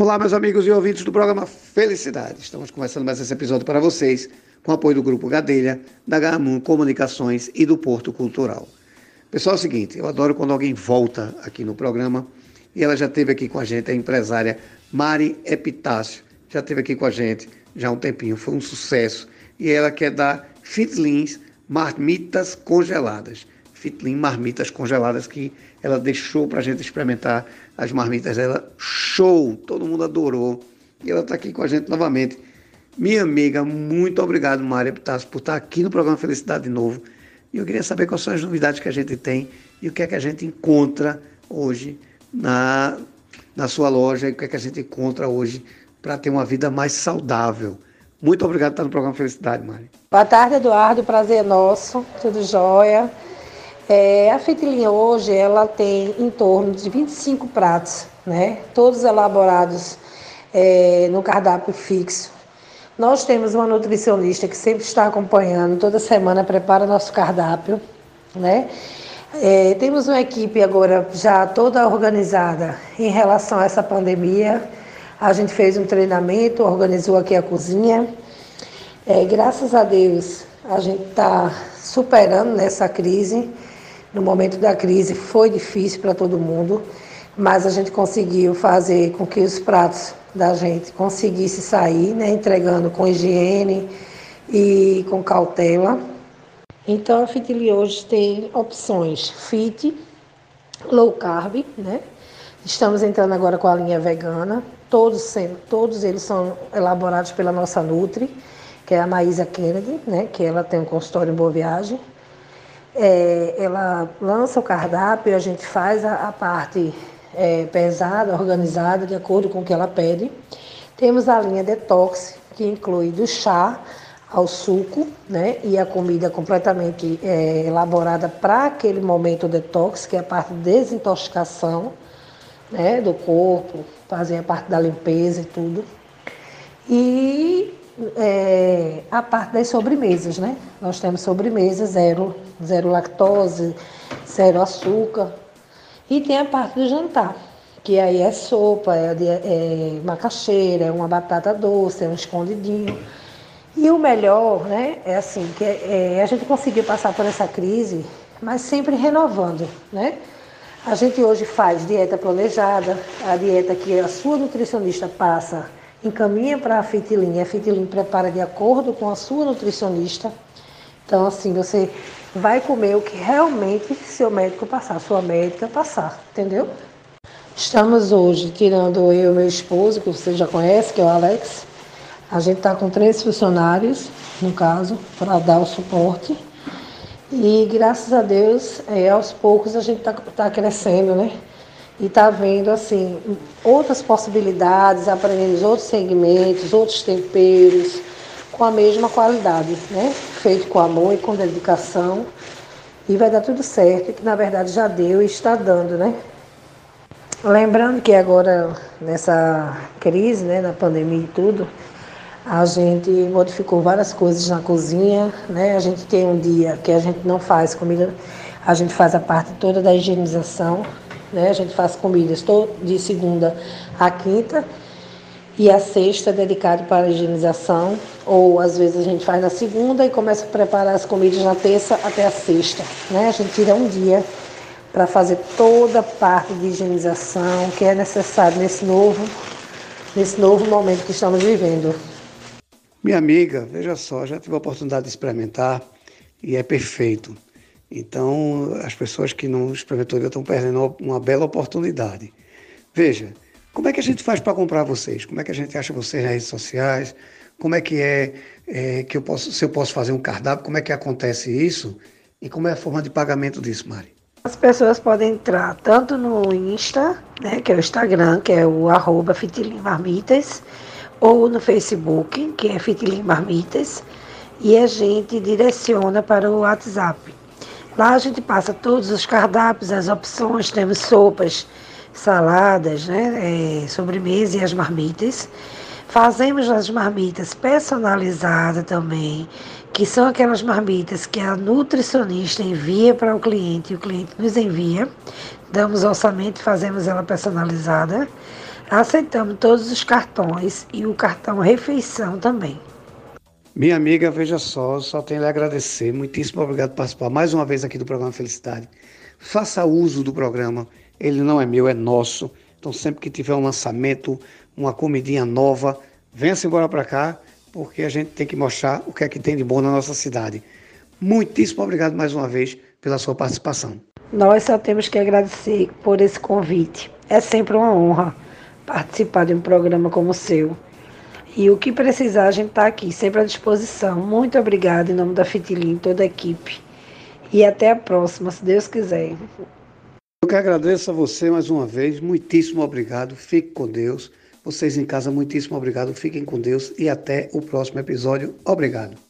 Olá, meus amigos e ouvintes do programa Felicidade. Estamos começando mais esse episódio para vocês, com apoio do Grupo Gadelha, da Gamun Comunicações e do Porto Cultural. Pessoal, é o seguinte, eu adoro quando alguém volta aqui no programa, e ela já esteve aqui com a gente, a empresária Mari Epitácio, já esteve aqui com a gente já há um tempinho, foi um sucesso, e ela quer dar fitlins, marmitas congeladas. Fitlin marmitas congeladas que ela deixou para a gente experimentar as marmitas dela. Show! Todo mundo adorou. E ela está aqui com a gente novamente. Minha amiga, muito obrigado, Mária Pitas, por estar aqui no programa Felicidade de novo. E eu queria saber quais são as novidades que a gente tem e o que é que a gente encontra hoje na, na sua loja e o que é que a gente encontra hoje para ter uma vida mais saudável. Muito obrigado por estar no programa Felicidade, Mari. Boa tarde, Eduardo. Prazer é nosso. Tudo jóia. É, a Fitilinha hoje ela tem em torno de 25 pratos, né? Todos elaborados é, no cardápio fixo. Nós temos uma nutricionista que sempre está acompanhando, toda semana prepara nosso cardápio, né? É, temos uma equipe agora já toda organizada em relação a essa pandemia. A gente fez um treinamento, organizou aqui a cozinha. É, graças a Deus, a gente está superando nessa crise. No momento da crise foi difícil para todo mundo, mas a gente conseguiu fazer com que os pratos da gente conseguissem sair, né, entregando com higiene e com cautela. Então a Fitili hoje tem opções fit, low carb, né? Estamos entrando agora com a linha vegana, todos, sendo, todos eles são elaborados pela nossa Nutri, que é a Maísa Kennedy, né? Que ela tem um consultório em Boa Viagem é, ela lança o cardápio, a gente faz a, a parte é, pesada, organizada, de acordo com o que ela pede. Temos a linha detox, que inclui do chá ao suco, né? E a comida completamente é, elaborada para aquele momento detox, que é a parte de desintoxicação, né? Do corpo, fazer a parte da limpeza e tudo. E é, a parte das sobremesas, né? Nós temos sobremesa zero, zero lactose, zero açúcar. E tem a parte do jantar, que aí é sopa, é, é macaxeira, é uma batata doce, é um escondidinho. E o melhor, né, é assim, que é, é, a gente conseguiu passar por essa crise, mas sempre renovando, né? A gente hoje faz dieta planejada, a dieta que a sua nutricionista passa encaminha para a Fitilin. A Fitilin prepara de acordo com a sua nutricionista. Então, assim, você vai comer o que realmente seu médico passar, sua médica passar, entendeu? Estamos hoje tirando eu e meu esposo, que você já conhece, que é o Alex. A gente está com três funcionários, no caso, para dar o suporte. E graças a Deus, é, aos poucos a gente está tá crescendo, né? E está vendo assim outras possibilidades, aprendendo outros segmentos, outros temperos com a mesma qualidade, né? Feito com amor e com dedicação e vai dar tudo certo, que na verdade já deu e está dando, né? Lembrando que agora nessa crise, né, na pandemia e tudo, a gente modificou várias coisas na cozinha, né? A gente tem um dia que a gente não faz comida, a gente faz a parte toda da higienização, né? A gente faz comidas de segunda a quinta e a sexta é dedicado para a higienização, ou às vezes a gente faz na segunda e começa a preparar as comidas na terça até a sexta. Né? A gente tira um dia para fazer toda a parte de higienização que é necessário nesse novo, nesse novo momento que estamos vivendo. Minha amiga, veja só, já tive a oportunidade de experimentar e é perfeito. Então, as pessoas que não experimentam estão perdendo uma bela oportunidade. Veja, como é que a gente faz para comprar vocês? Como é que a gente acha vocês nas redes sociais? Como é que é, é, que eu posso, se eu posso fazer um cardápio? Como é que acontece isso? E como é a forma de pagamento disso, Mari? As pessoas podem entrar tanto no Insta, né, que é o Instagram, que é o arroba ou no Facebook, que é Fitilim Marmitas, e a gente direciona para o WhatsApp, Lá a gente passa todos os cardápios, as opções, temos sopas, saladas, né, é, sobremesa e as marmitas. Fazemos as marmitas personalizadas também, que são aquelas marmitas que a nutricionista envia para o cliente e o cliente nos envia. Damos orçamento e fazemos ela personalizada. Aceitamos todos os cartões e o cartão refeição também. Minha amiga, veja só, só tenho a agradecer. Muitíssimo obrigado por participar mais uma vez aqui do programa Felicidade. Faça uso do programa, ele não é meu, é nosso. Então, sempre que tiver um lançamento, uma comidinha nova, venha-se embora para cá, porque a gente tem que mostrar o que é que tem de bom na nossa cidade. Muitíssimo obrigado mais uma vez pela sua participação. Nós só temos que agradecer por esse convite. É sempre uma honra participar de um programa como o seu. E o que precisar, a gente está aqui, sempre à disposição. Muito obrigada em nome da Fitilim, toda a equipe. E até a próxima, se Deus quiser. Eu que agradeço a você mais uma vez. Muitíssimo obrigado. Fique com Deus. Vocês em casa, muitíssimo obrigado. Fiquem com Deus e até o próximo episódio. Obrigado.